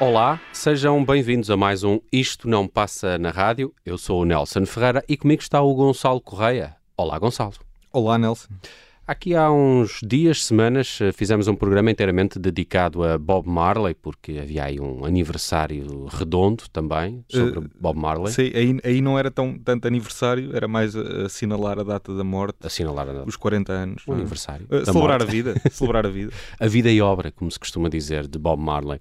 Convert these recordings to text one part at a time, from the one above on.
Olá, sejam bem-vindos a mais um Isto Não Passa na Rádio. Eu sou o Nelson Ferreira e comigo está o Gonçalo Correia. Olá, Gonçalo. Olá, Nelson. Aqui há uns dias, semanas, eh, fizemos um programa inteiramente dedicado a Bob Marley, porque havia aí um aniversário redondo também sobre uh, Bob Marley. Sim, aí, aí não era tão, tanto aniversário, era mais assinalar a data da morte. Assinalar a data. Os 40 anos. O aniversário. Uh, celebrar morte. a vida. celebrar a vida. a vida e obra, como se costuma dizer, de Bob Marley.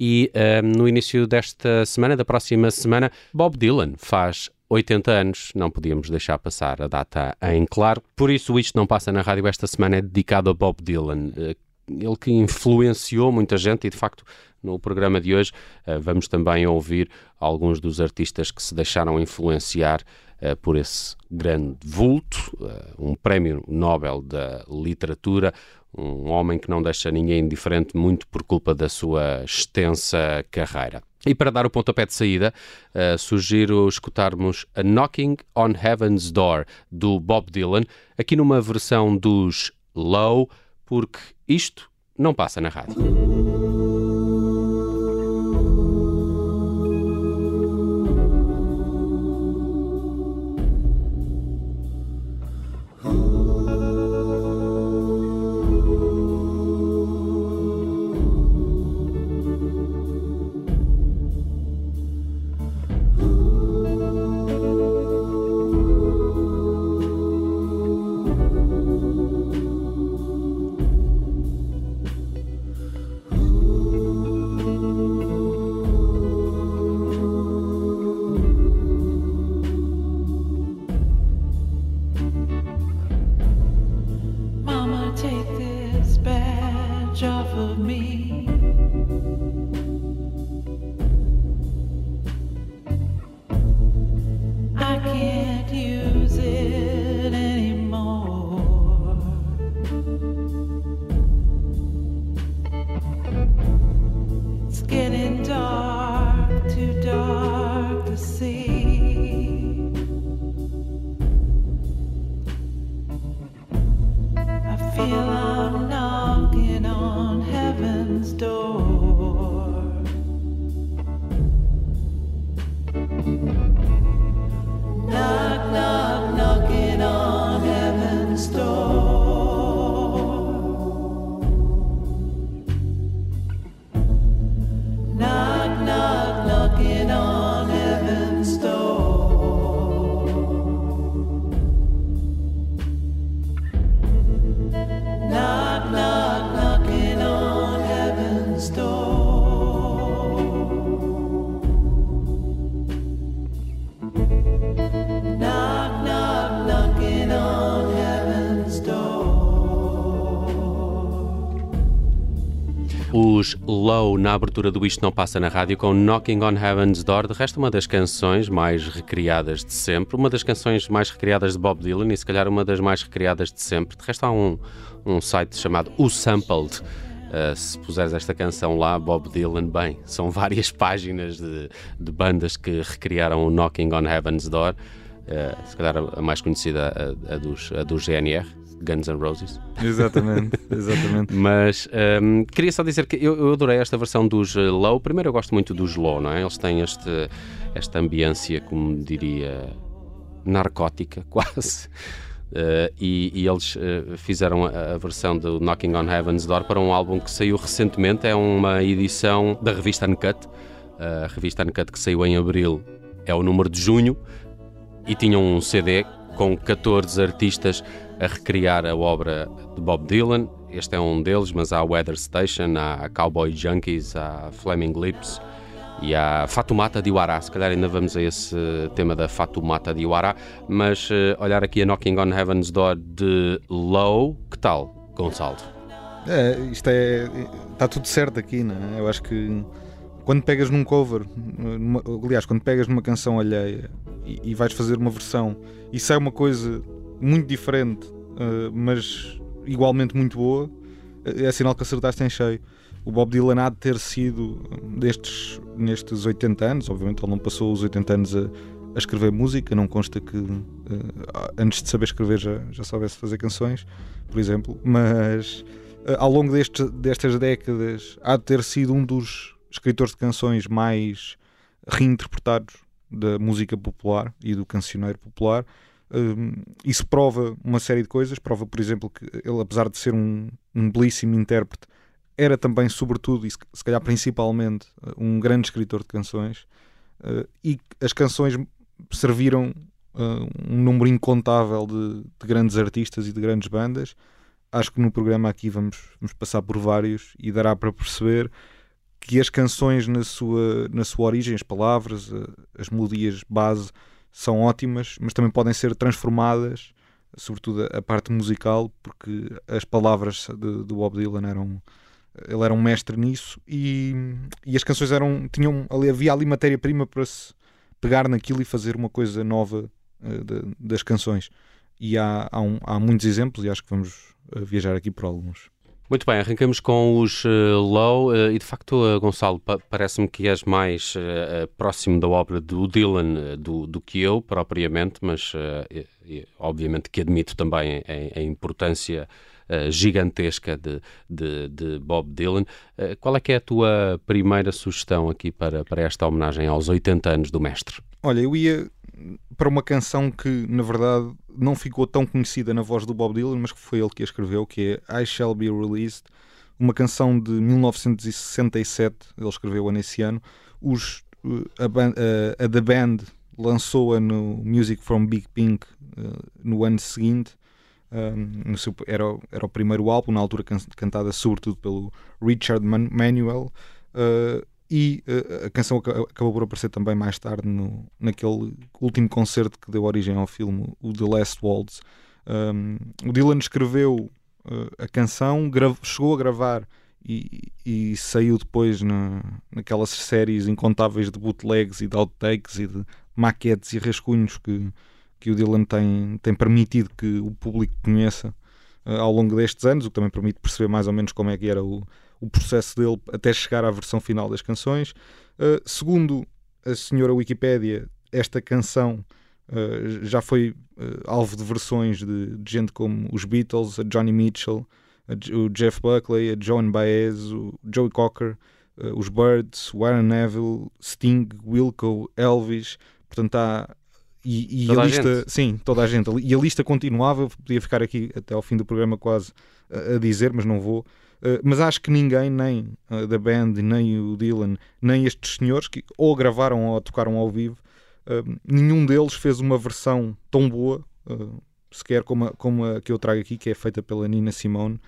E uh, no início desta semana, da próxima semana, Bob Dylan faz 80 anos, não podíamos deixar passar a data em claro. Por isso, isto não passa na rádio esta semana é dedicado a Bob Dylan. Eh, ele que influenciou muita gente e, de facto, no programa de hoje eh, vamos também ouvir alguns dos artistas que se deixaram influenciar eh, por esse grande vulto, um prémio Nobel da Literatura, um homem que não deixa ninguém indiferente muito por culpa da sua extensa carreira. E para dar o pontapé de saída, uh, sugiro escutarmos a Knocking on Heaven's Door do Bob Dylan, aqui numa versão dos Low, porque isto não passa na rádio. Os Low na abertura do Isto Não Passa na Rádio com Knocking on Heaven's Door. De resto, uma das canções mais recriadas de sempre, uma das canções mais recriadas de Bob Dylan e se calhar uma das mais recriadas de sempre. De resto, há um, um site chamado O Sampled. Uh, se puseres esta canção lá, Bob Dylan, bem, são várias páginas de, de bandas que recriaram o Knocking on Heaven's Door. Uh, se calhar a mais conhecida a, a, dos, a do GNR, Guns N' Roses. Exatamente, exatamente. Mas um, queria só dizer que eu, eu, adorei esta versão dos eh, Low. Primeiro, eu gosto muito dos Low, não é? Eles têm este, esta ambiência, como diria, narcótica, quase. Uh, e, e, eles uh, fizeram a, a, versão do Knocking on Heaven's Door para um álbum que saiu recentemente. É uma edição da revista Uncut. Uh, a revista Uncut que saiu em abril é o número de junho e tinha um CD com 14 artistas a recriar a obra de Bob Dylan. Este é um deles, mas há Weather Station, há Cowboy Junkies, há Flaming Lips e há Fatumata de Iwará. Se calhar ainda vamos a esse tema da Fatumata de Iwará, mas uh, olhar aqui a Knocking on Heaven's Door de Low, que tal, Gonçalo? É, isto é. Está tudo certo aqui, não é? Eu acho que quando pegas num cover, numa, aliás, quando pegas numa canção alheia e, e vais fazer uma versão e sai uma coisa muito diferente, uh, mas igualmente muito boa, é sinal que acertaste em cheio. O Bob Dylan há de ter sido, destes, nestes 80 anos, obviamente ele não passou os 80 anos a, a escrever música, não consta que uh, antes de saber escrever já, já soubesse fazer canções, por exemplo, mas uh, ao longo deste, destas décadas há de ter sido um dos escritores de canções mais reinterpretados da música popular e do cancioneiro popular. Uh, isso prova uma série de coisas. Prova, por exemplo, que ele, apesar de ser um, um belíssimo intérprete, era também, sobretudo, e se calhar principalmente, um grande escritor de canções. Uh, e as canções serviram uh, um número incontável de, de, grandes artistas e de grandes bandas. Acho que no programa aqui vamos, vamos passar por vários e dará para perceber que as canções na sua, na sua origem, as palavras, uh, as melodias base são ótimas, mas também podem ser transformadas, sobretudo a, parte musical, porque as palavras de Bob Dylan eram ele era um mestre nisso e, e as canções eram tinham ali havia ali matéria-prima para se pegar naquilo e fazer uma coisa nova uh, de, das canções. E há, há, um, há, muitos exemplos e acho que vamos uh, viajar aqui por alguns. Muito bem, arrancamos com os uh, Low uh, e de facto, uh, Gonçalo, pa parece-me que és mais próximo da obra do Dylan do, do, que eu, propriamente, mas obviamente que admito também a, a importância gigantesca de, de, de, Bob Dylan. qual é que é a tua primeira sugestão aqui para, para esta homenagem aos 80 anos do mestre? Olha, eu ia para uma canção que, na verdade, não ficou tão conhecida na voz do Bob Dylan, mas que foi ele que a escreveu, que é I Shall Be Released, uma canção de 1967, ele escreveu-a nesse ano. Os, a, a, a The Band lançou-a no Music from Big Pink uh, no ano seguinte. Um, seu, era, era o primeiro álbum, na altura can, cantada sobretudo pelo Richard Man Manuel. Uh, e uh, a canção acabou por aparecer também mais tarde no, naquele último concerto que deu origem ao filme, o The Last Waltz. Um, o Dylan escreveu uh, a canção, chegou a gravar e, e saiu depois na, naquelas séries incontáveis de bootlegs e de outtakes e de maquetes e rascunhos que, que o Dylan tem, tem permitido que o público conheça uh, ao longo destes anos, o que também permite perceber mais ou menos como é que era o, o processo dele até chegar à versão final das canções. Uh, segundo a senhora Wikipédia, esta canção uh, já foi uh, alvo de versões de, de, gente como os Beatles, a Johnny Mitchell, a, o Jeff Buckley, a Joan Baez, o Joey Cocker, os Birds, Warren Neville, Sting, Wilco, Elvis. Portanto, há, e, e a lista, a sim, toda a gente. E a lista continuava, podia ficar aqui até ao fim do programa quase a, a dizer, mas não vou. Eh, mas acho que ninguém, nem da band, nem o Dylan, nem estes senhores que ou gravaram ou tocaram ao vivo, uh, nenhum deles fez uma versão tão boa, sequer como a, como a que eu trago aqui, que é feita pela Nina Simone,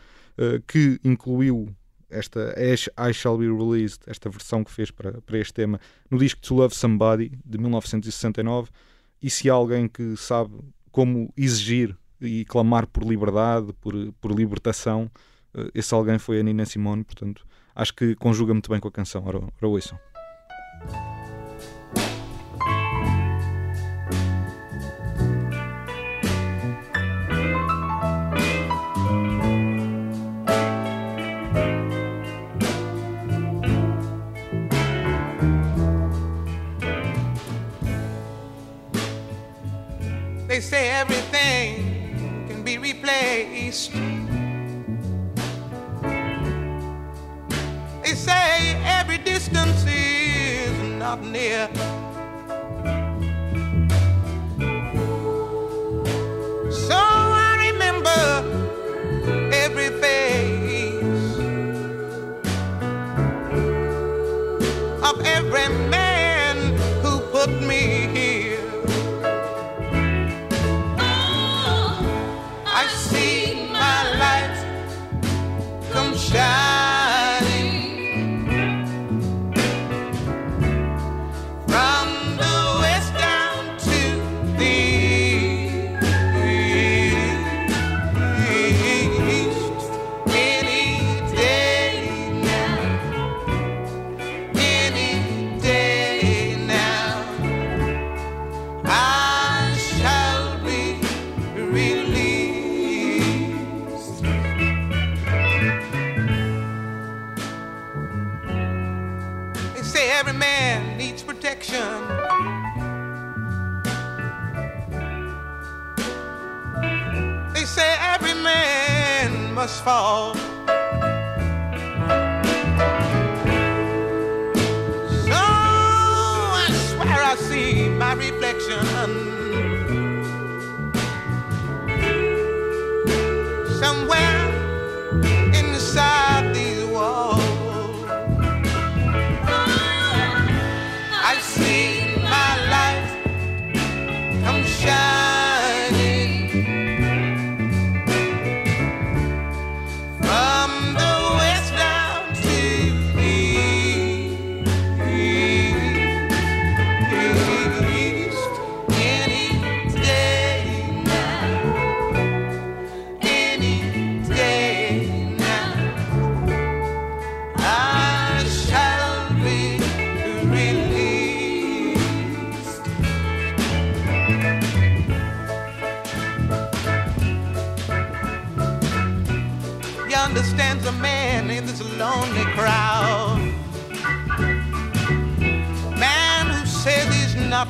que incluiu esta I Shall Be Released, esta versão que fez para, para este tema, no disco To Love Somebody, de 1969. E se há alguém que sabe como exigir e clamar por liberdade, por, por libertação, eh, esse alguém foi a Nina Simone, portanto acho que conjuga muito bem com a canção. Ora, ora ouçam. They say everything can be replaced. near. Must fall.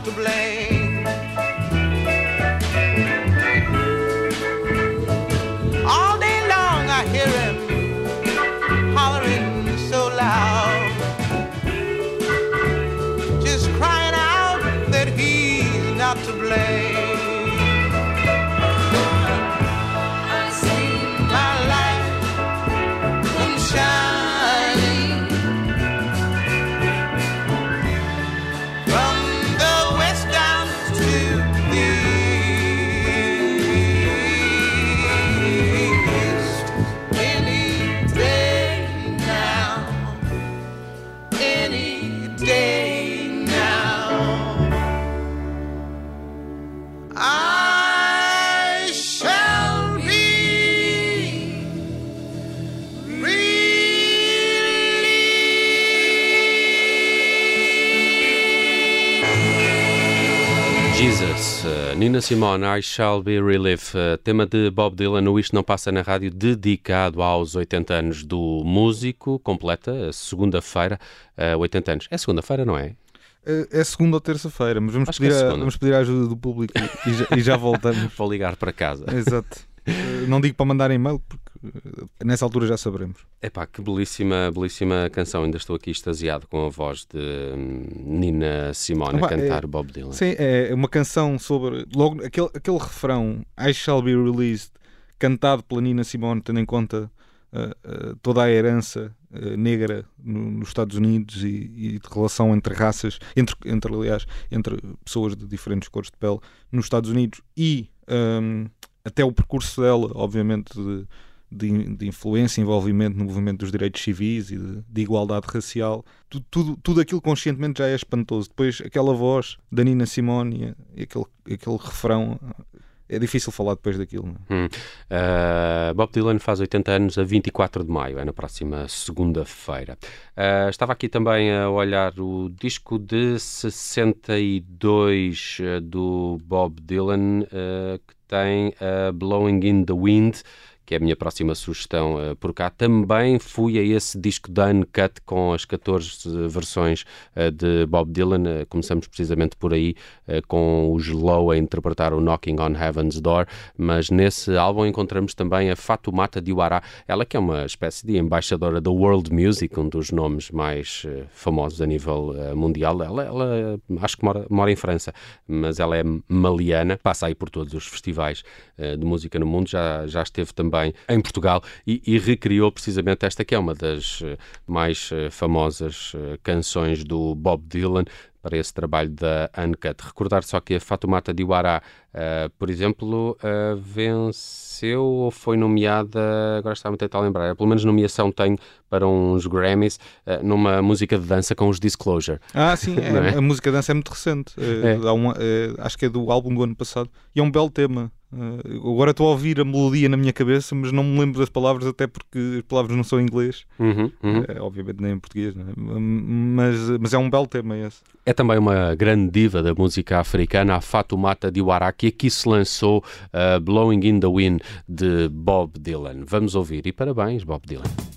To blame. Simone, I Shall Be Relief, uh, tema de Bob Dylan, o Isto Não Passa na Rádio, dedicado aos 80 anos do músico, completa, segunda-feira, uh, 80 anos. É segunda-feira, não é? É, é segunda ou terça-feira, mas vamos pedir, é a, vamos pedir a ajuda do público e, já, e já voltamos. Vou ligar para casa. Exato. Eh, Não digo para mandar e-mail, porque eh, nessa altura já saberemos. Epá, que belíssima, belíssima canção. Ainda estou aqui extasiado com a voz de hum, Nina Simone a cantar é- Bob Dylan. Sim, é uma canção sobre. Logo, aquele, aquele refrão I shall be released, cantado pela Nina Simone, tendo em conta eh, eh, toda a herança eh, negra no- nos Estados Unidos e, e de relação entre raças, entre, entre, aliás, entre pessoas de diferentes cores de pele nos Estados Unidos e hum, até o percurso dela, obviamente, de, de, de influência envolvimento no movimento dos direitos civis e de, de igualdade racial, tu- tudo, tudo aquilo conscientemente já é espantoso. Depois, aquela voz da Nina Simone e aquele, aquele refrão, é difícil falar depois daquilo. é? Hum. Uh, Bob Dylan faz 80 anos a 24 de maio, é na próxima segunda-feira. Uh, estava aqui também a olhar o disco de 62 uh, do Bob Dylan, uh, que tem Blowing in the Wind. Que é a minha próxima sugestão uh, por cá. Também fui a esse disco da Uncut com as 14 versões uh, de Bob Dylan. Uh, começamos precisamente por aí, com os Low a interpretar o Knocking on Heaven's Door mas nesse álbum encontramos também a Fatoumata Diawara, ela que é uma espécie de embaixadora da World Music, um dos nomes mais famosos a nível mundial. Ela, ela, acho que mora, mora em França, mas ela é maliana, passa aí por todos os festivais de música no mundo, já, já esteve também em Portugal e, e recriou precisamente esta que é uma das eh, mais eh, famosas eh, canções do Bob Dylan para esse trabalho da Uncut. Recordar só que a Fatoumata Diawara, uh, por exemplo, uh, venceu ou foi nomeada, agora está-me a tentar lembrar, pelo menos nomeação tem para uns Grammys, uh, numa música de dança com os Disclosure. Ah, sim, é, é? a música dança é muito recente. É, É. uma- é, acho que é do álbum do ano passado. E é um belo tema. Eh, agora estou a ouvir a melodia na minha cabeça, mas não me lembro das palavras, até porque as palavras não são em inglês. Uhum, uhum. Eh, obviamente nem em português, né? mas, mas é um belo tema esse. É também uma grande diva da música africana, a Fatoumata Diawara, que aqui se lançou uh, Blowing in the Wind de Bob Dylan. Vamos ouvir e parabéns, Bob Dylan.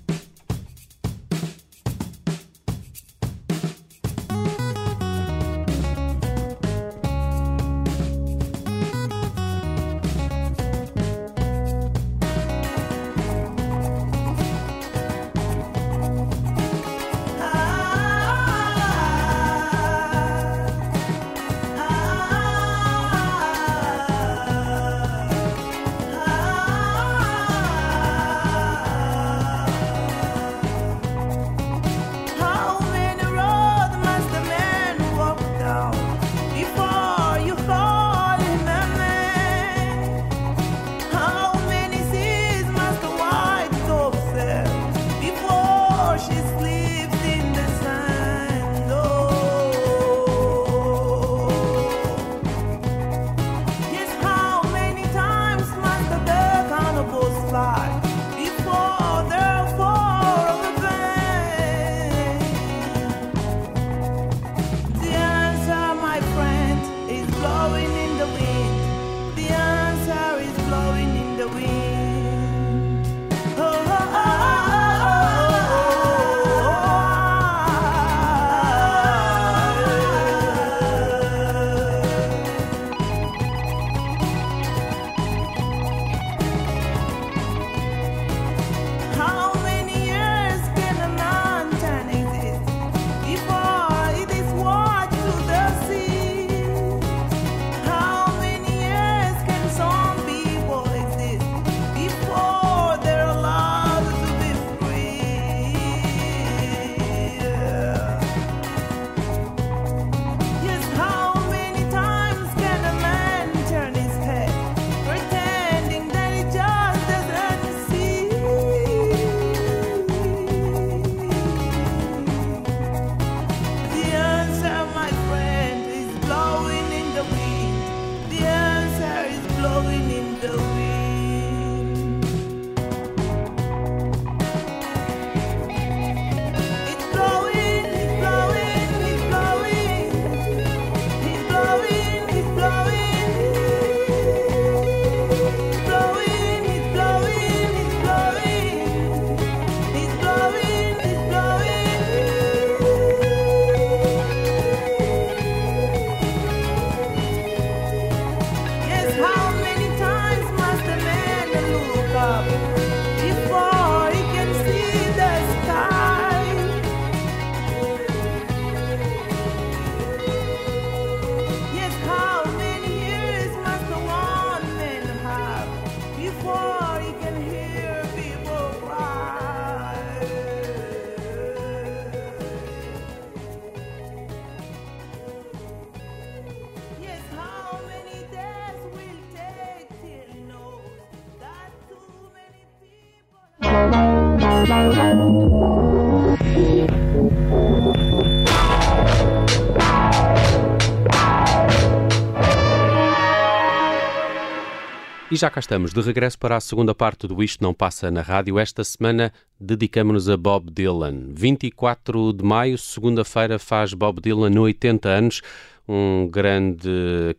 Já cá estamos, de regresso para a segunda parte do Isto Não Passa na Rádio. Esta semana dedicamos-nos a Bob Dylan. 24 de maio, segunda-feira, faz Bob Dylan 80 anos. Um grande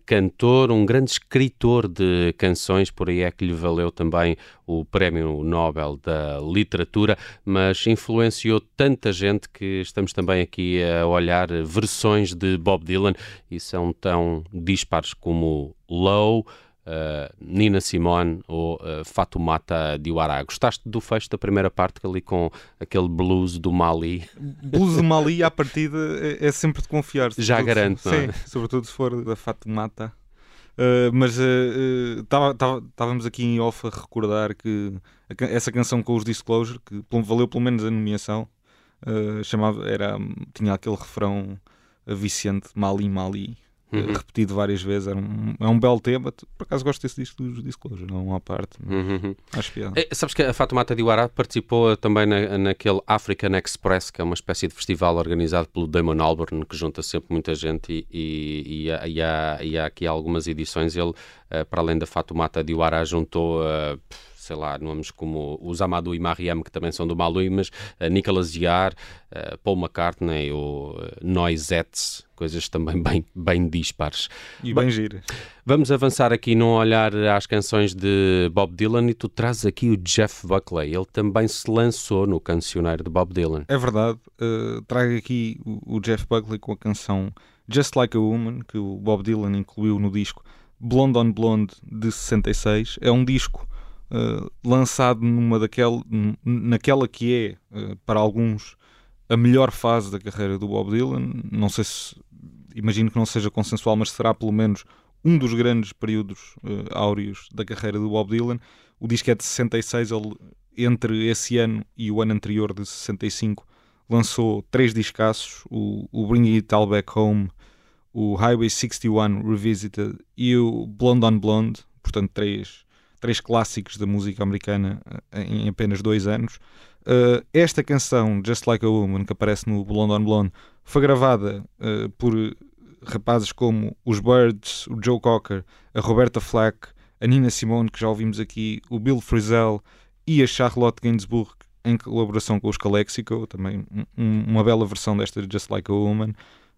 cantor, um grande escritor de canções, por aí é que lhe valeu também o Prémio Nobel da Literatura, mas influenciou tanta gente que estamos também aqui a olhar versões de Bob Dylan e são tão dispares como Low, Uh, Nina Simone ou uh, Fatoumata Diawara. Gostaste do fecho da primeira parte ali com aquele blues do Mali? Blues do Mali à partida é, é sempre de confiar. Já garanto, não é? Sim, sobretudo se for da Fatoumata. Uh, mas estávamos aqui em off a recordar que a, essa canção com os Disclosure, que valeu pelo menos a nomeação, chamava, era, tinha aquele refrão viciante Mali Mali uhum. repetido várias vezes. Era um, é um belo tema. Por acaso gosto desse disco dos Disclosure, não à parte. Uhum. Acho piada. É, sabes que a Fatoumata Diawara participou também na, naquele African Express, que é uma espécie de festival organizado pelo Damon Albarn, que junta sempre muita gente e, e, e, há, e, há, há aqui algumas edições. Ele, uh, para além da Fatoumata Diawara, juntou. Uh, sei lá, nomes como os Amadou e Mariam, que também são do Malui, mas uh, Nicolas Yar, uh, Paul McCartney ou uh, Noisettes, coisas também bem, bem dispares. E bem giras. Vamos avançar aqui num olhar às canções de Bob Dylan e tu trazes aqui o Jeff Buckley. Ele também se lançou no cancioneiro de Bob Dylan. É verdade. Uh, trago aqui o, o Jeff Buckley com a canção Just Like a Woman, que o Bob Dylan incluiu no disco Blonde on Blonde de 66. É um disco uh, lançado numa daquela, naquela que é, uh, para alguns, a melhor fase da carreira do Bob Dylan. Não sei se, imagino que não seja consensual, mas será pelo menos um dos grandes períodos uh, áureos da carreira do Bob Dylan. O disco é de 66, ele, entre esse ano e o ano anterior, de 65, lançou três discassos: o, o Bring It All Back Home, o Highway 61 Revisited e o Blonde on Blonde. Portanto, três três clássicos da música americana eh, em apenas dois anos. Uh, esta canção, Just Like a Woman, que aparece no Blonde on Blonde, foi gravada uh, por rapazes como os Birds, o Joe Cocker, a Roberta Flack, a Nina Simone, que já ouvimos aqui, o Bill Frisell e a Charlotte Gainsbourg, em colaboração com os Calexico, também um, uma bela versão desta Just Like a Woman.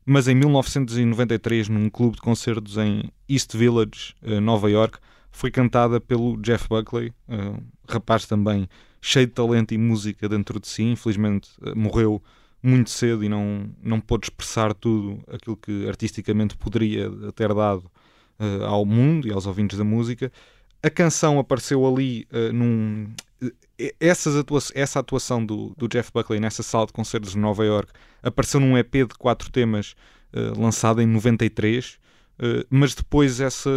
Mas em 1993, num clube de concertos em East Village, uh, Nova York, foi cantada pelo Jeff Buckley, uh, rapaz também cheio de talento e música dentro de si. Infelizmente uh, morreu muito cedo e não, não pôde expressar tudo aquilo que artisticamente poderia ter dado uh, ao mundo e aos ouvintes da música. A canção apareceu ali num. Essas atua essa atuação do, do Jeff Buckley nessa sala de concertos de Nova York apareceu num EP de quatro temas lançado em 93, mas depois essa,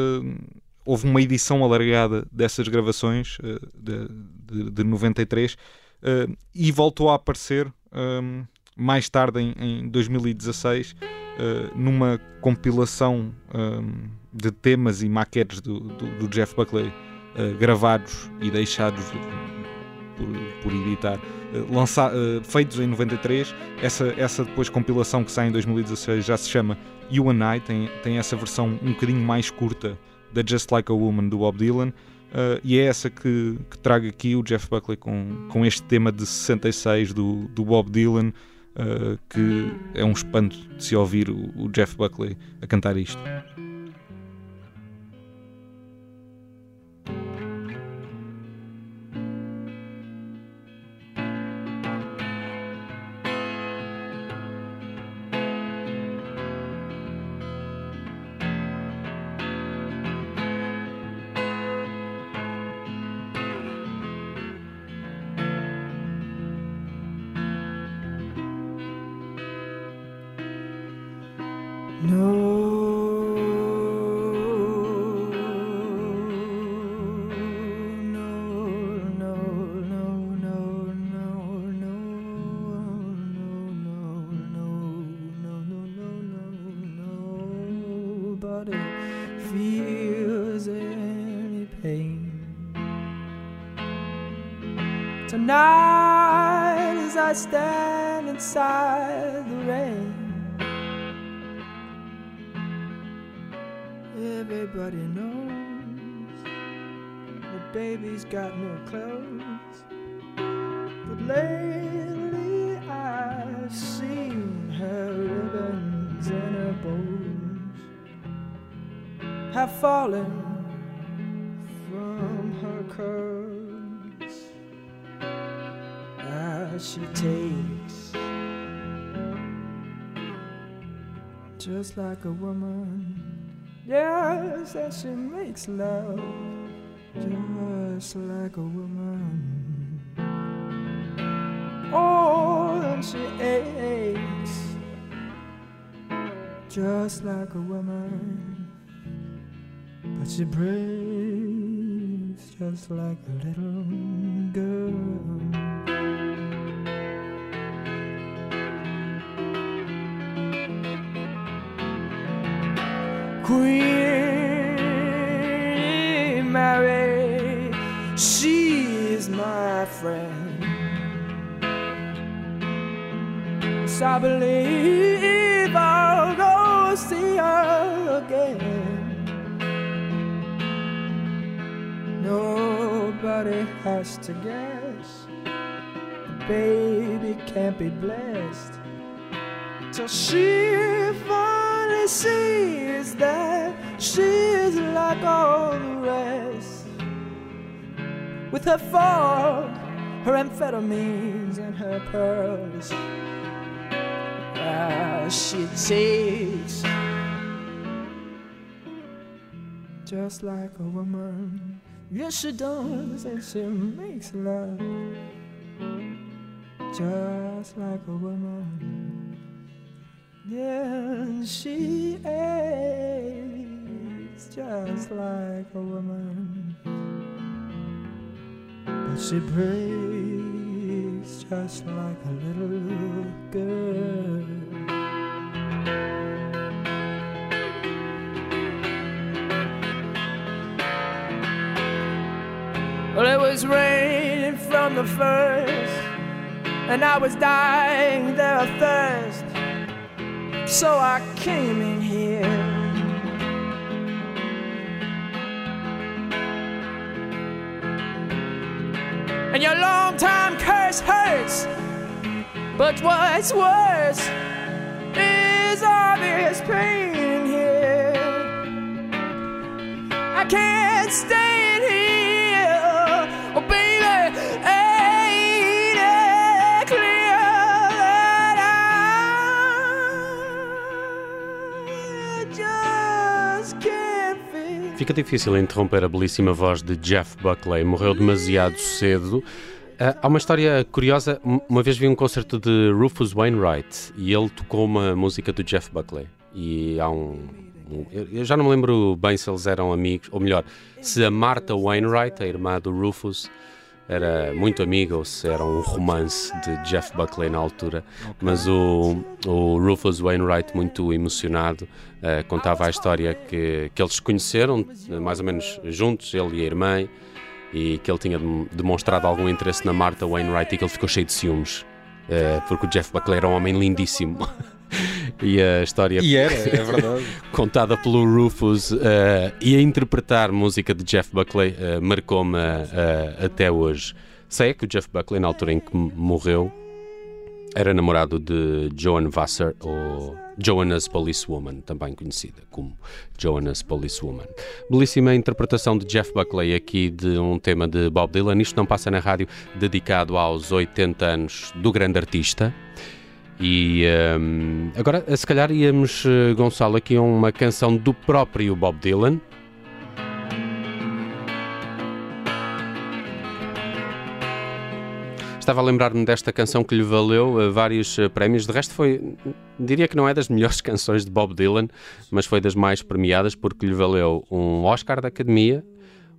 houve uma edição alargada dessas gravações uh, de, de, de, 93 uh, eh, e voltou a aparecer ehm, mais tarde, em, em 2016, uh, eh, numa compilação ehm, de temas e maquetes do, do, do Jeff Buckley gravados e deixados por, por editar. Feitos em 93, essa, essa depois compilação que sai em 2016 já se chama You and I, tem, tem essa versão um bocadinho mais curta da Just Like a Woman do Bob Dylan. Uh, e é essa que, que trago aqui o Jeff Buckley com, com este tema de 66 do, do Bob Dylan, uh, que é um espanto de se ouvir o, o Jeff Buckley a cantar isto. And her bones have fallen from her curls as she takes just like a woman. Yes, as she makes love just like a woman. Oh, and she aches just like a woman. But she breathes just like a little girl. Queen Mary, she's my friend. So I believe Nobody has to guess. The baby can't be blessed till she finally sees that she's like all the rest. With her fog, her amphetamines, and her pearls. Ah, she takes just like a woman. Yes, she does, and she makes love just like a woman. Yeah, she aches just like a woman. But she breaks just like a little girl. Was raining from the first, and I was dying there of thirst. So I came in here. And your long time curse hurts. But what's worse is obvious pain here. I can't stay Fica difícil interromper a belíssima voz de Jeff Buckley, morreu demasiado cedo. Ah, há uma história curiosa. Um- Uma vez vi um concerto de Rufus Wainwright e ele tocou uma música do Jeff Buckley. E há um. eu já não me lembro bem se eles eram amigos, ou melhor, se a Martha Wainwright, a irmã do Rufus, era muito se era um romance de Jeff Buckley na altura. Mas o, o Rufus Wainwright, muito emocionado, eh, contava a história que, que eles conheceram, eh, mais ou menos juntos, ele e a irmã, e que ele tinha dem- demonstrado algum interesse na Martha Wainwright e que ele ficou cheio de ciúmes, eh, porque o Jeff Buckley era um homem lindíssimo. e a história E era, é verdade. contada pelo Rufus eh, e a interpretar música de Jeff Buckley eh, marcou-me eh, até hoje. Sei que o Jeff Buckley, na altura em que morreu, era namorado de Joan Vassar, ou Joanna's Policewoman, também conhecida como Joanna's Policewoman. Belíssima interpretação de Jeff Buckley aqui de um tema de Bob Dylan. Isto não passa na rádio, dedicado aos 80 anos do grande artista. E hum, agora, se calhar, íamos, eh, Gonçalo, aqui a uma canção do próprio Bob Dylan. Estava a lembrar-me desta canção que lhe valeu eh, vários eh, prémios. De resto, foi, diria que não é das melhores canções de Bob Dylan, mas foi das mais premiadas porque lhe valeu um Oscar da Academia,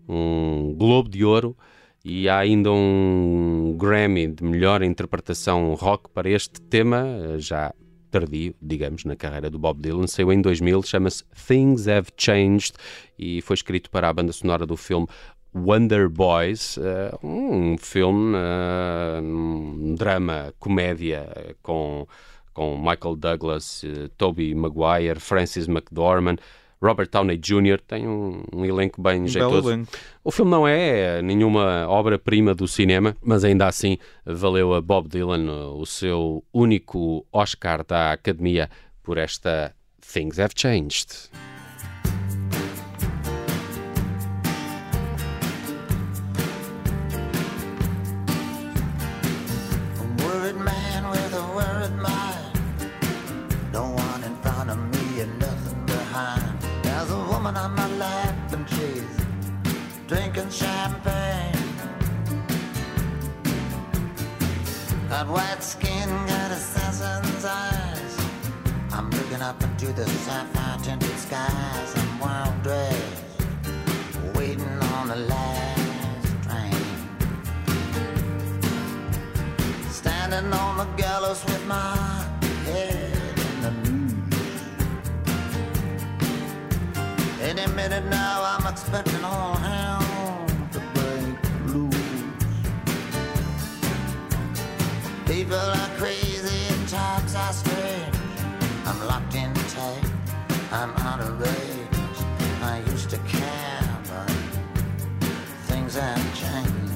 um Globo de Ouro e há ainda um Grammy de melhor interpretação rock para este tema, eh, já tardio, digamos, na carreira do Bob Dylan. Saiu em 2000, chama-se Things Have Changed e foi escrito para a banda sonora do filme Wonder Boys, uh, um filme, uh, um drama, comédia com, com Michael Douglas, Tobey Maguire, Francis McDormand, Robert Downey Jr. Tem um, um elenco bem Um jeitoso. elenco. O filme não é nenhuma obra-prima do cinema, mas ainda assim valeu a Bob Dylan o seu único Oscar da Academia por esta Things Have Changed. Champagne. Got white skin, got assassin's eyes. I'm looking up into the sapphire tinted skies. I'm wild dressed, waiting on the last train. Standing on the gallows with my head in the noose. Any minute now, I'm expecting all People are crazy and times are strange. I'm locked in tight, I'm out of range. I used to care, but things have changed.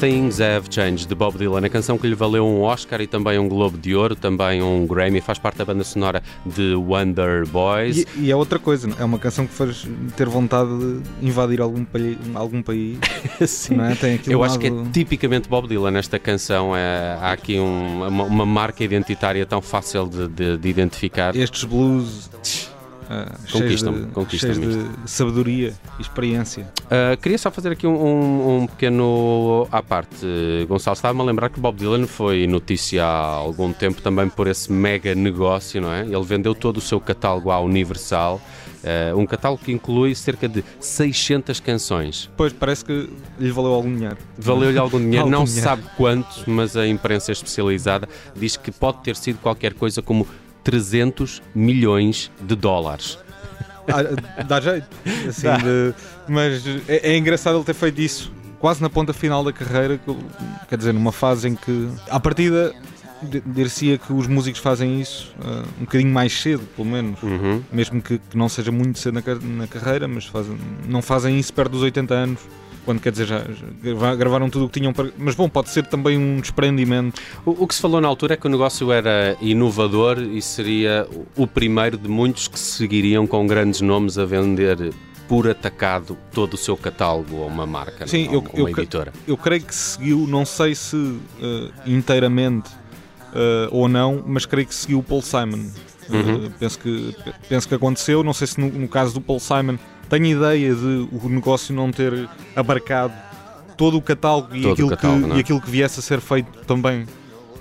Things Have Changed, de Bob Dylan, a canção que lhe valeu um Oscar e também um Globo de Ouro, também um Grammy, faz parte da banda sonora de Wonder Boys. E, e é outra coisa, é uma canção que faz ter vontade de invadir algum, algum país. Sim. É? Eu acho que é tipicamente Bob Dylan esta canção. É, há aqui um- uma, uma marca identitária tão fácil de, de- de identificar. Estes blues ah, cheios, Conquistam-me, de, sabedoria e experiência. Uh, queria só fazer aqui um, um- pequeno à parte. Gonçalo, estava-me a lembrar que Bob Dylan foi notícia há algum tempo também por esse mega negócio, não é? Ele vendeu todo o seu catálogo à Universal. uh, um catálogo que inclui cerca de 600 canções. Pois parece que lhe valeu algum dinheiro. Valeu-lhe algum dinheiro, Algum não se sabe quanto, mas a imprensa especializada diz que pode ter sido qualquer coisa como 300 milhões de dólares. Ah, dá jeito. Assim, Dá. de- mas é, é engraçado ele ter feito isso quase na ponta final da carreira, que- quer dizer, numa fase em que, à partida, dir-se-ia que os músicos fazem isso ah, um bocadinho mais cedo, pelo menos. Uhum. Mesmo que, que não seja muito cedo na, na carreira, mas fazem, não fazem isso perto dos 80 anos. Quando quer dizer, já, já grava- gravaram tudo o que tinham para. Mas bom, pode ser também um desprendimento. O, o que se falou na altura é que o negócio era inovador e seria o primeiro de muitos que seguiriam com grandes nomes a vender por atacado todo o seu catálogo a uma marca, Sim, não, eu- uma eu editora. Eu creio que seguiu, não sei se eh, inteiramente eh, ou não, mas creio que seguiu o Paul Simon. Uhum. penso, que, penso que aconteceu. Não sei se no, no caso do Paul Simon tenho ideia de o negócio não ter abarcado todo o catálogo e, Todo o aquilo, catálogo, que, é? e aquilo que viesse a ser feito também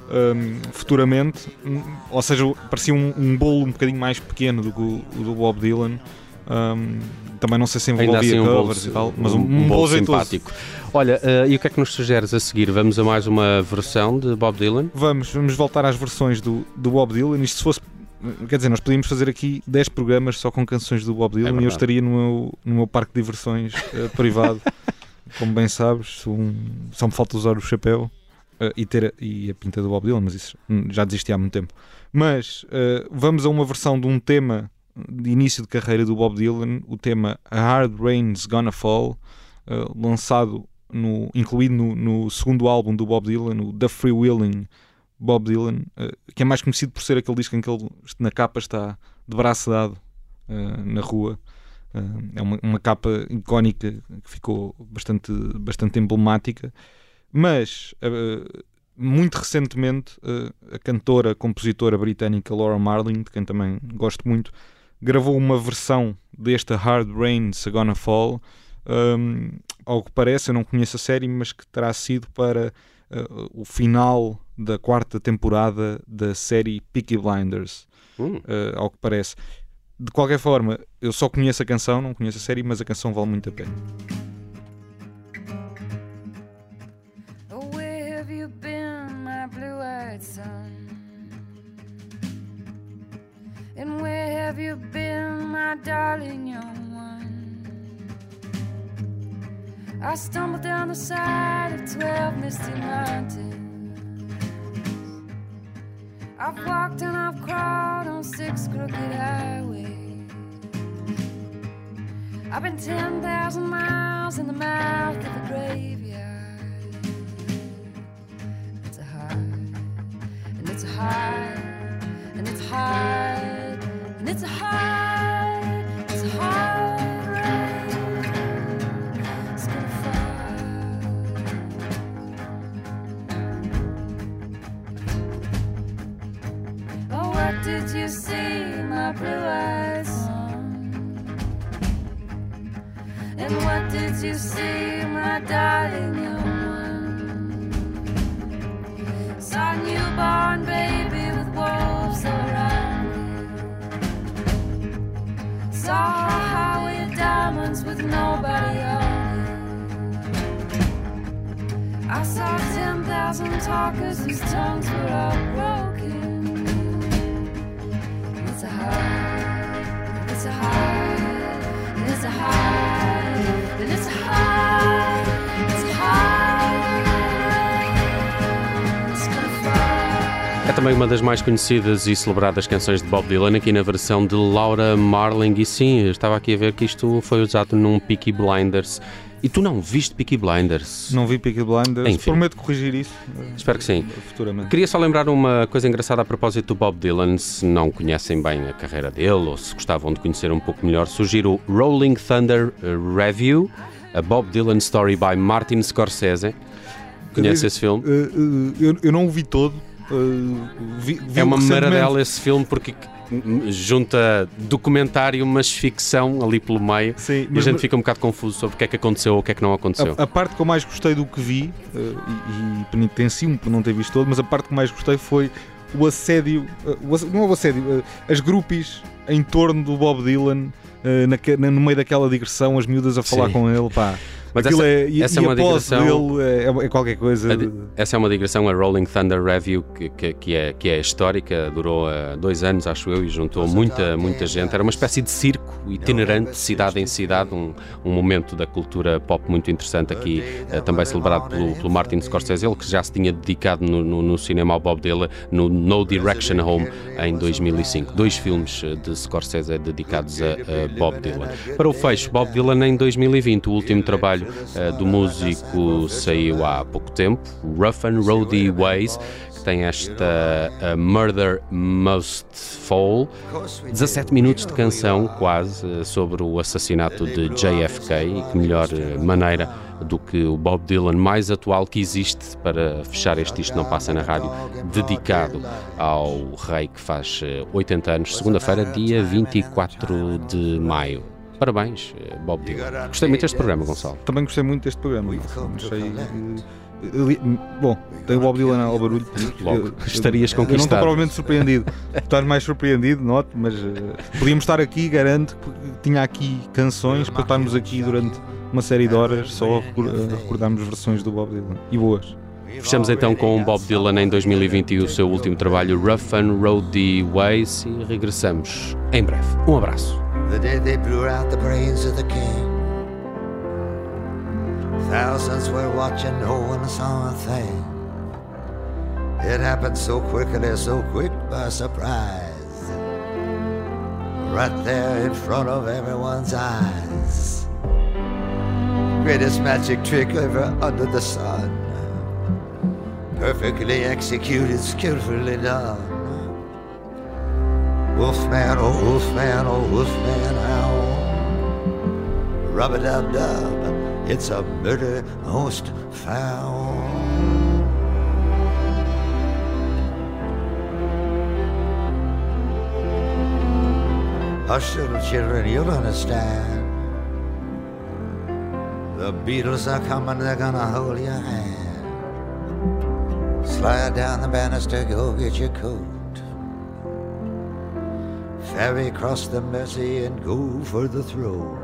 hum, futuramente. Hum, Ou seja, parecia um, um bolo um bocadinho mais pequeno do que o, o do Bob Dylan. Hum, também não sei se envolvia assim um bolo, covers e tal, mas um, um, um, bolo simpático. Olha, eh, e o que é que nos sugeres a seguir? Vamos a mais uma versão de Bob Dylan? Vamos, vamos voltar às versões do, do Bob Dylan. Isto se fosse quer dizer, nós podíamos fazer aqui 10 programas só com canções do Bob Dylan e eu estaria no meu, no meu parque de diversões eh, privado. Como bem sabes, um- só me falta usar o chapéu eh, e ter a, e a pinta do Bob Dylan, mas isso já desisti há muito tempo. Mas eh, vamos a uma versão de um tema de início de carreira do Bob Dylan, o tema A Hard Rain's Gonna Fall, lançado, no, incluído no, no segundo álbum do Bob Dylan, o The Free Willing Bob Dylan, eh, que é mais conhecido por ser aquele disco em que ele na capa está de braço dado eh, na rua. Eh, é uma, uma capa icónica que ficou bastante, bastante emblemática. Mas muito recentemente a cantora, compositora britânica Laura Marling, de quem também gosto muito, gravou uma versão desta Hard Rain's Gonna Fall. Um, ao que parece, eu não conheço a série, mas que terá sido para uh, o final da quarta temporada da série Peaky Blinders, Hum, uh, ao que parece. De qualquer forma, eu só conheço a canção, não conheço a série, mas a canção vale muito a pena. Oh, where have you been, my blue-eyed son? And where have you been, my darling young one? I stumbled down the side of twelve misty mountains. I've walked and I've crawled on six crooked highways. I've been 10,000 miles in the mouth of a graveyard. It's a hard, and it's a hard, and it's hard, and it's a hard, see, my blue-eyed son? And what did you see, my darling young one? Saw a newborn baby with wolves around. Saw a highway of diamonds with nobody on it. I saw 10,000 talkers whose tongues were all É também uma das mais conhecidas e celebradas canções de Bob Dylan, aqui na versão de Laura Marling. E sim, estava aqui a ver que isto foi usado num Peaky Blinders. E tu não viste Peaky Blinders? Não vi Peaky Blinders, Enfim. prometo corrigir isso eh, Espero que sim. futuramente. Queria só lembrar uma coisa engraçada a propósito do Bob Dylan. Se não conhecem bem a carreira dele ou se gostavam de conhecer um pouco melhor, sugiro o Rolling Thunder eh, Review, a Bob Dylan Story by Martin Scorsese. Conhece esse filme? Eh, eu, eu não o vi todo. vi, vi É uma maradela esse filme porque junta documentário, mas ficção ali pelo meio. Sim, E a gente fica um bocado confuso sobre o que é que aconteceu ou o que é que não aconteceu. A, a parte que eu mais gostei do que vi, eh, e, e penitencio-me por não ter visto todo, mas a parte que mais gostei foi o assédio, eh, o não é o assédio, eh, as groupies em torno do Bob Dylan, na- no meio daquela digressão, as miúdas a falar Sim. com ele, pá. Mas Aquilo essa- é, e, essa e é uma digressão- dele é, é qualquer coisa. Di- Essa é uma digressão, a Rolling Thunder Review, que, que, que é, que é histórica, durou há dois anos, acho eu, e juntou muita, muita gente. Era uma espécie de circo itinerante, de cidade em cidade, um, um momento da cultura pop muito interessante aqui, eh, também celebrado pelo, pelo Martin Scorsese, ele que já se tinha dedicado no, no, no cinema ao Bob Dylan, no No Direction Home, em 2005. Dois filmes eh, de Scorsese dedicados a, a Bob Dylan. Para o fecho, Bob Dylan em 2020, o último trabalho eh, do músico saiu há pouco tempo, Rough and Roady Ways, que tem esta eh, Murder Must Fall, 17 minutos de canção quase sobre o assassinato de JFK e que melhor eh, maneira do que o Bob Dylan mais atual que existe para fechar este Isto Não Passa na Rádio, dedicado ao rei que faz eh, 80 anos, segunda-feira, dia 24 de maio. Parabéns, eh, Bob Dylan. Gostei muito deste programa, Gonçalo. Também gostei muito deste programa. Achei, bom, tem o Bob Dylan ao barulho. Logo, Eu- estarias Eu não estou conquistado. provavelmente surpreendido. Estás mais surpreendido, noto, mas eh, podíamos estar aqui, garanto, que tinha aqui canções para estarmos aqui durante uma série de horas só a recordarmos versões do Bob Dylan. E boas. Fechamos então com Bob Dylan em 2020 e o seu último trabalho Rough and Roady Ways e regressamos em breve. Um abraço. The day they blew out the brains of the king. Thousands were watching, no one saw a thing. It happened so quickly, so quick by surprise. Right there in front of everyone's eyes. Greatest magic trick ever under the sun. Perfectly executed, skillfully done. Wolfman, oh wolfman, oh wolfman, how? Rub a dub dub, it's a murder most foul. Hush, little children, you'll understand. The Beatles are coming, they're gonna hold your hand. Slide down the banister, go get your coat ferry across the Mersey and go for the throne.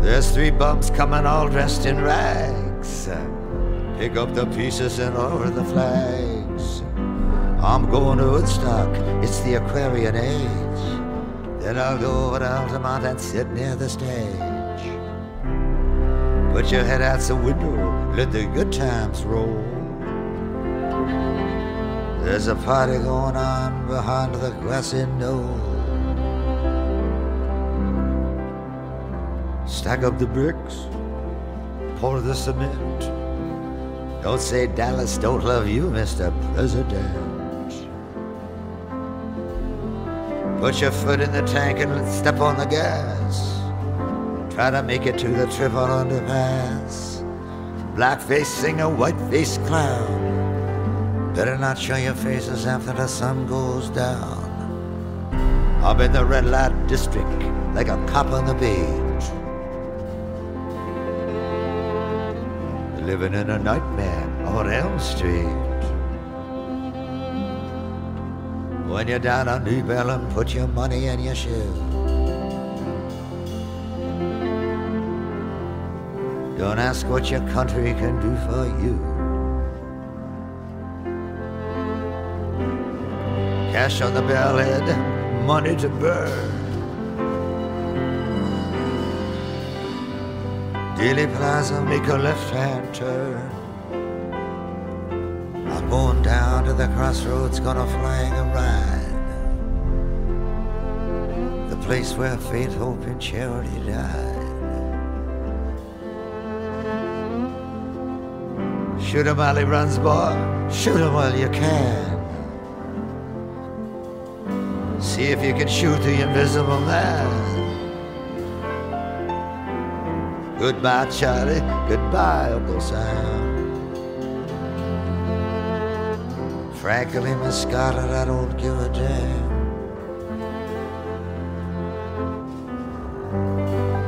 There's three bums coming all dressed in rags. Pick up the pieces and lower the flags. I'm going to Woodstock, it's the Aquarian age. Then I'll go over to Altamont and sit near the stage. Put your head out the window, let the good times roll. There's a party going on behind the grassy knoll. Stack up the bricks, pour the cement. Don't say Dallas don't love you, Mr. President. Put your foot in the tank and step on the gas. Try to make it to the triple underpass. Blackface singer, whiteface clown. Better not show your faces after the sun goes down. I'm in the red light district like a cop on the beat. Living in a nightmare on Elm Street. When you're down on New Bellum, put your money in your shoe. Don't ask what your country can do for you. Cash on the bellhead, money to burn. Dealey Plaza, make a left hand turn. I'm going down to the crossroads, gonna flag a ride. The place where faith, hope, and charity died. Shoot 'em while he runs, boy. Shoot 'em while you can. See if you can shoot the invisible man. Goodbye, Charlie. Goodbye, Uncle Sam. Frankly, Miss Scarlett, I don't give a damn.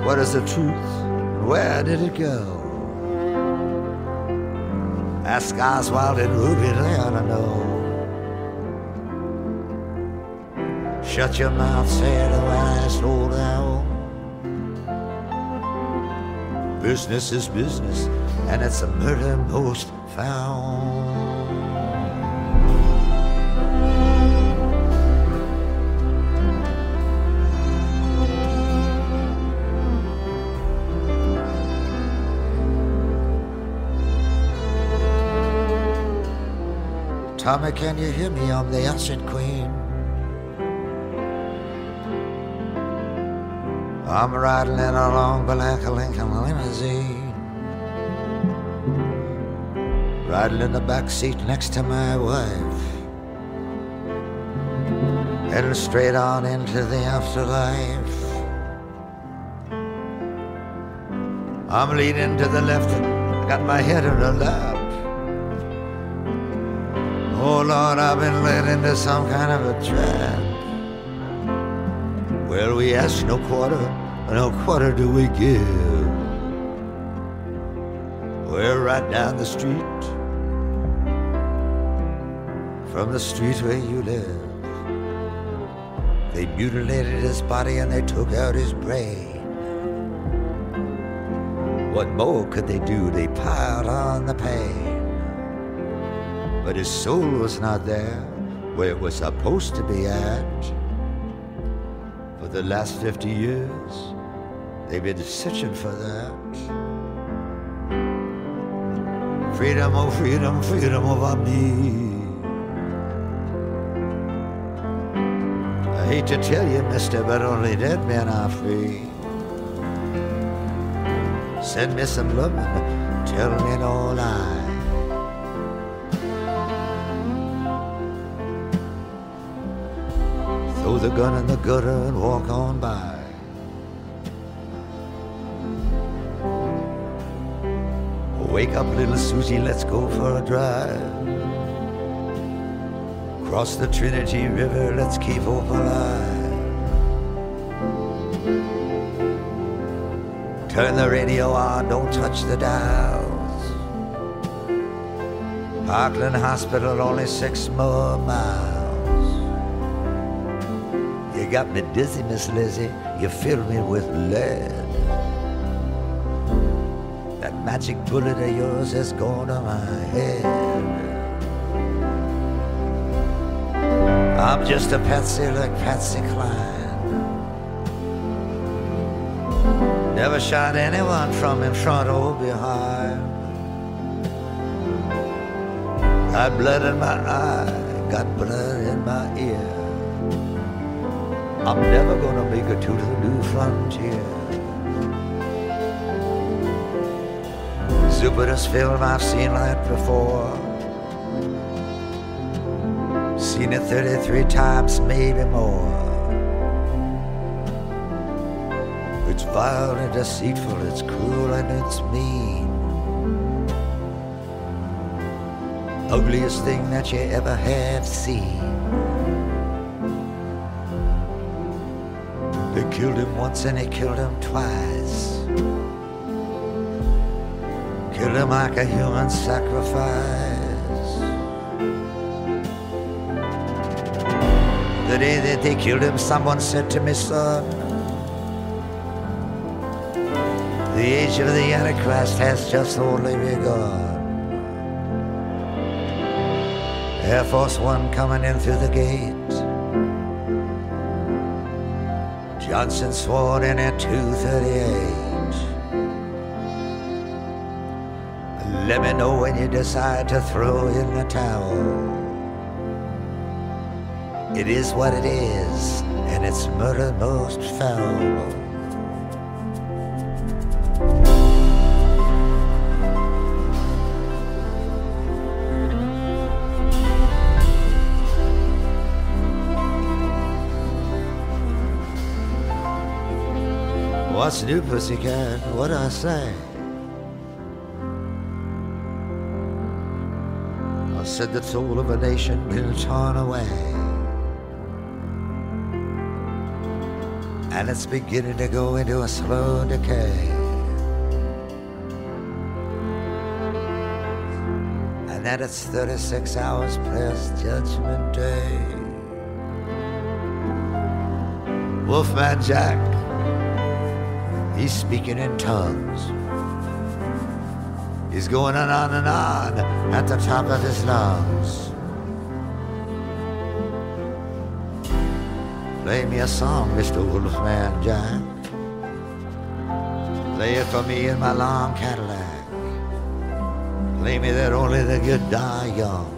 What is the truth? Where did it go? Ask Oswald and Ruby, ought to know. Shut your mouth, said the I slow down. Business is business, and it's a murder most foul. Tommy, can you hear me? I'm the Ocean Queen. I'm riding in a Lincoln limousine. Riding in the back seat next to my wife. Heading straight on into the afterlife. I'm leaning to the left, I got my head in her lap. Oh Lord, I've been led into some kind of a trap. Well, we ask no quarter, no quarter do we give. We're right down the street from the street where you live. They mutilated his body and they took out his brain. What more could they do? They piled on the pain. But his soul was not there where it was supposed to be at. The last 50 years, they've been searching for that. Freedom, oh freedom, freedom over me. I hate to tell you, mister, but only dead men are free. Send me some loving, tell me no lie. The gun in the gutter and walk on by. Wake up, little Susie, let's go for a drive. Cross the Trinity River, let's keep hope alive. Turn the radio on, don't touch the dials. Parkland Hospital, only six more miles. You got me dizzy, Miss Lizzie, you fill me with lead. That magic bullet of yours has gone to my head. I'm just a patsy like Patsy Cline. Never shot anyone from in front or behind. Got blood in my eye, got blood. I'm never gonna make it to the new frontier. Stupidest film I've seen that before. Seen it 33 times, maybe more. It's vile and deceitful, it's cruel and it's mean. Ugliest thing that you ever have seen. Killed him once and he killed him twice. Killed him like a human sacrifice. The day that they killed him, someone said to me, son, the age of the Antichrist has just only begun. Air Force One coming in through the gate. Johnson sworn in at 238. Let me know when you decide to throw in the towel. It is what it is, and it's murder most foul. What's new, pussycat? What I say? I said the soul of a nation been torn away. And it's beginning to go into a slow decay. And that it's 36 hours past Judgment Day. Wolfman Jack He's speaking in tongues. He's going on and on on at the top of his lungs. Play me a song, Mr. Wolfman Jack. Play it for me in my long Cadillac. Play me that only the good die young.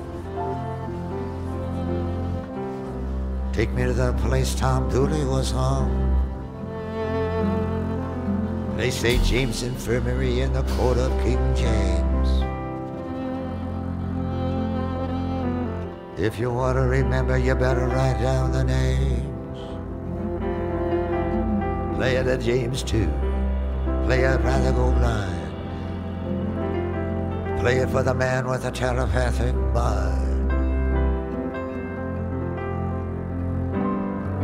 Take me to the place Tom Dooley was hung. They say James Infirmary in the court of King James. If you want to remember, you better write down the names. Play it at James too. Play it rather go blind. Play it for the man with a telepathic mind.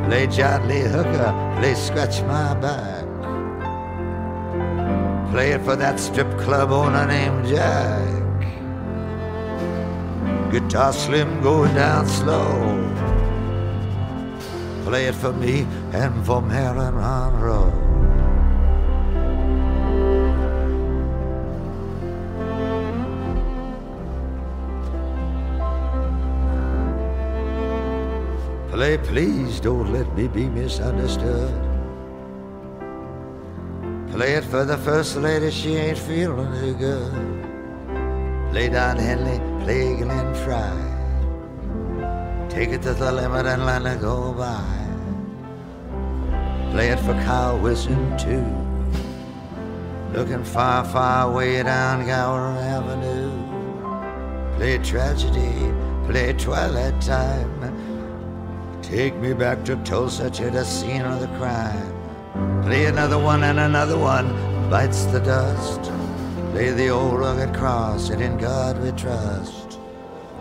Play John Lee Hooker. Play Scratch My Back. Playing for that strip club owner named Jack. Guitar slim going down slow. Play it for me and for Marilyn Monroe. Play, please don't let me be misunderstood. Play it for the first lady, she ain't feeling too good. Play Don Henley, play Glenn Fry. Take it to the limit and let it go by. Play it for Kyle Wilson too. Looking far, far way down Gower Avenue. Play tragedy, play twilight time. Take me back to Tulsa to the scene of the crime. Play another one and another one bites the dust. Play the old rugged cross and in God we trust.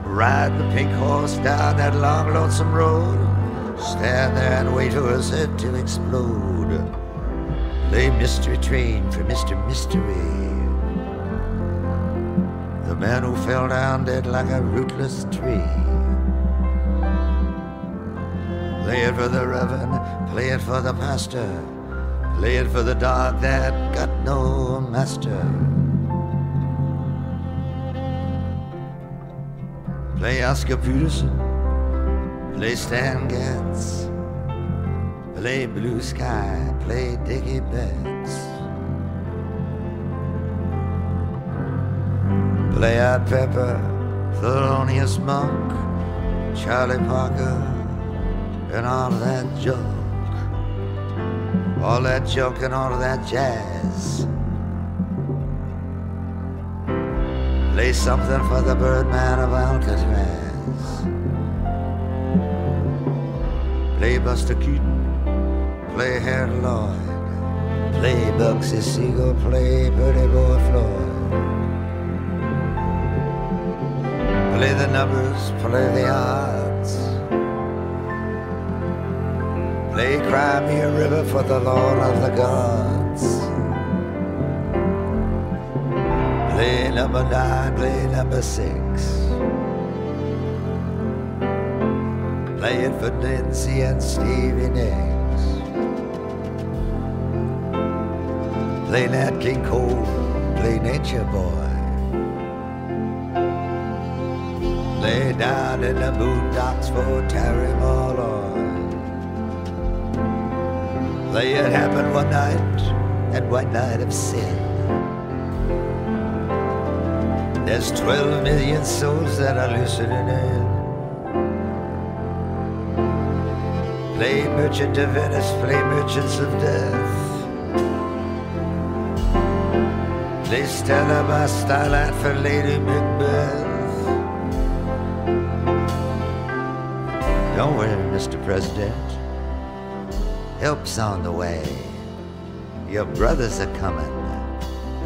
Ride the pink horse down that long lonesome road. Stand there and wait for head to explode. Play mystery train for Mr. Mystery. The man who fell down dead like a rootless tree. Play it for the reverend, play it for the pastor, play it for the dog that got no master. Play Oscar Peterson, play Stan Getz, play Blue Sky, play Dickie Betts. Play Out Pepper, Thelonious Monk, Charlie Parker, and all that junk. All that junk and all of that jazz. Play something for the Birdman of Alcatraz. Play Buster Keaton, play Harold Lloyd, play Bugsy Siegel, play Pretty Boy Floyd. Play the numbers, play the odds. Play Cry Me a River for the Lord of the Gods. Play number nine, play number six. Play it for Nancy and Stevie Nicks. Play Nat King Cole, play Nature Boy. Lay down in the boondocks for Terry Malloy. Lay it happened one night, and one night of sin. There's 12 million souls that are listening in. Play Merchant of Venice, play Merchants of Death. Play Stella by Starlight for Lady Macbeth. Don't worry, Mr. President. Help's on the way. Your brothers are coming.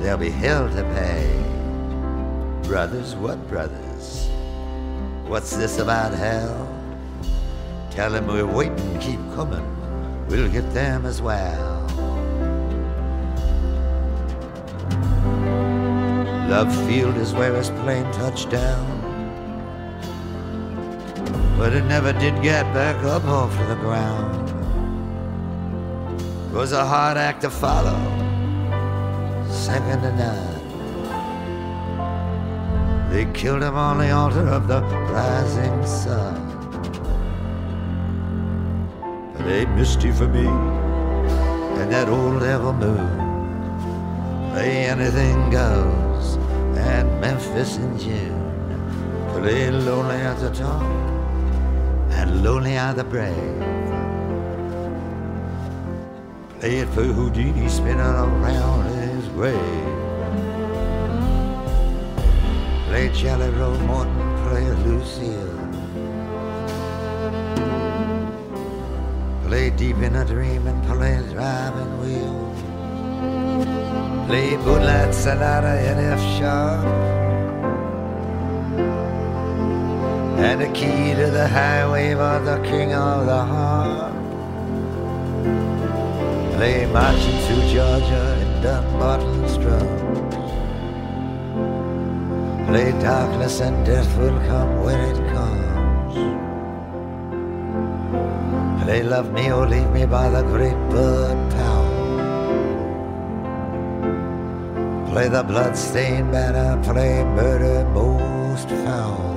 There'll be hell to pay. Brothers, what brothers? What's this about hell? Tell them we're waiting, keep coming. We'll get them as well. Love Field is where his plane touched down. But it never did get back up off the ground. Was a hard act to follow. Second to none. They killed him on the altar of the rising sun. But they missed you for me and that old devil moon. Play anything goes at Memphis in June. Play lonely at the top and lonely are the brave. It for Houdini spinning around his grave. Play Jelly Roll Morton, play Lucille. Play Deep in a Dream and play Driving Wheel. Play Moonlight Sonata in F sharp. And the key to the highway was the king of the harp. Play marching through Georgia in Dunbarton's drums. Play darkness and death will come when it comes. Play love me oh, or leave me by the great bird power. Play the bloodstained banner, play murder most foul.